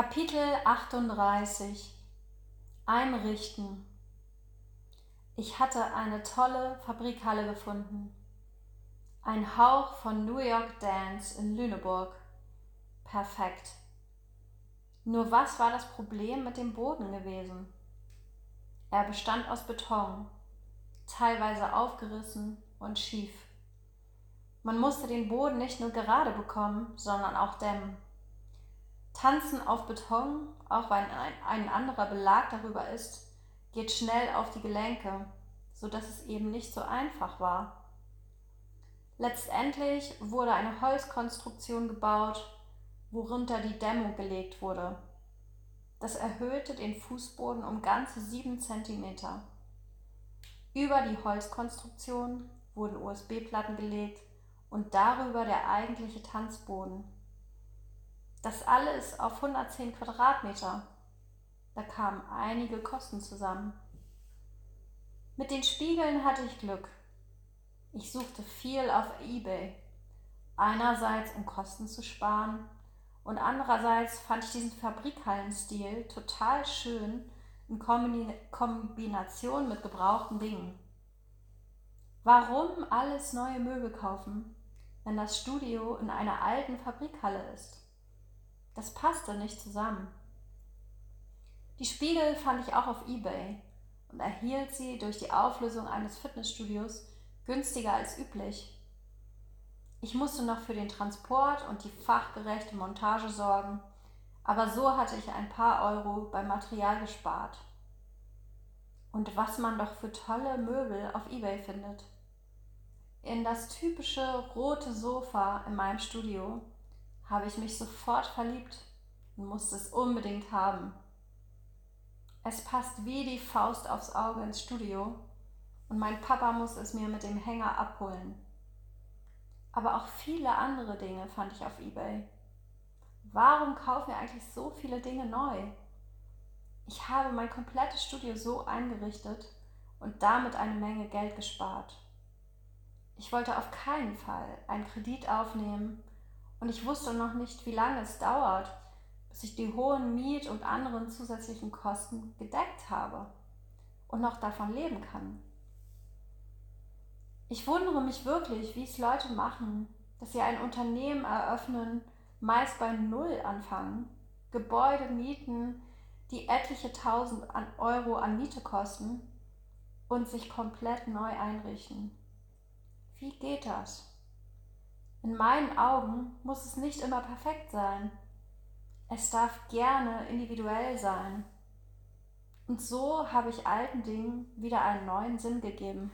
Kapitel 38 Einrichten Ich hatte eine tolle Fabrikhalle gefunden. Ein Hauch von New York Dance in Lüneburg. Perfekt. Nur was war das Problem mit dem Boden gewesen? Er bestand aus Beton, teilweise aufgerissen und schief. Man musste den Boden nicht nur gerade bekommen, sondern auch dämmen. Tanzen auf Beton, auch wenn ein, anderer Belag darüber ist, geht schnell auf die Gelenke, so dass es eben nicht so einfach war. Letztendlich wurde eine Holzkonstruktion gebaut, worunter die Dämmung gelegt wurde. Das erhöhte den Fußboden um ganze sieben Zentimeter. Über die Holzkonstruktion wurden USB-Platten gelegt und darüber der eigentliche Tanzboden. Das alles auf 110 Quadratmeter. Da kamen einige Kosten zusammen. Mit den Spiegeln hatte ich Glück. Ich suchte viel auf eBay. Einerseits, um Kosten zu sparen, und andererseits fand ich diesen Fabrikhallenstil total schön in Kombination mit gebrauchten Dingen. Warum alles neue Möbel kaufen, wenn das Studio in einer alten Fabrikhalle ist? Das passte nicht zusammen. Die Spiegel fand ich auch auf eBay und erhielt sie durch die Auflösung eines Fitnessstudios günstiger als üblich. Ich musste noch für den Transport und die fachgerechte Montage sorgen, aber so hatte ich ein paar Euro beim Material gespart. Und was man doch für tolle Möbel auf eBay findet. In das typische rote Sofa in meinem Studio habe ich mich sofort verliebt und musste es unbedingt haben. Es passt wie die Faust aufs Auge ins Studio und mein Papa muss es mir mit dem Hänger abholen. Aber auch viele andere Dinge fand ich auf eBay. Warum kaufen wir eigentlich so viele Dinge neu? Ich habe mein komplettes Studio so eingerichtet und damit eine Menge Geld gespart. Ich wollte auf keinen Fall einen Kredit aufnehmen und ich wusste noch nicht, wie lange es dauert, bis ich die hohen Miet- und anderen zusätzlichen Kosten gedeckt habe und noch davon leben kann. Ich wundere mich wirklich, wie es Leute machen, dass sie ein Unternehmen eröffnen, meist bei Null anfangen, Gebäude mieten, die etliche tausend Euro an Miete kosten und sich komplett neu einrichten. Wie geht das? In meinen Augen muss es nicht immer perfekt sein. Es darf gerne individuell sein. Und so habe ich alten Dingen wieder einen neuen Sinn gegeben.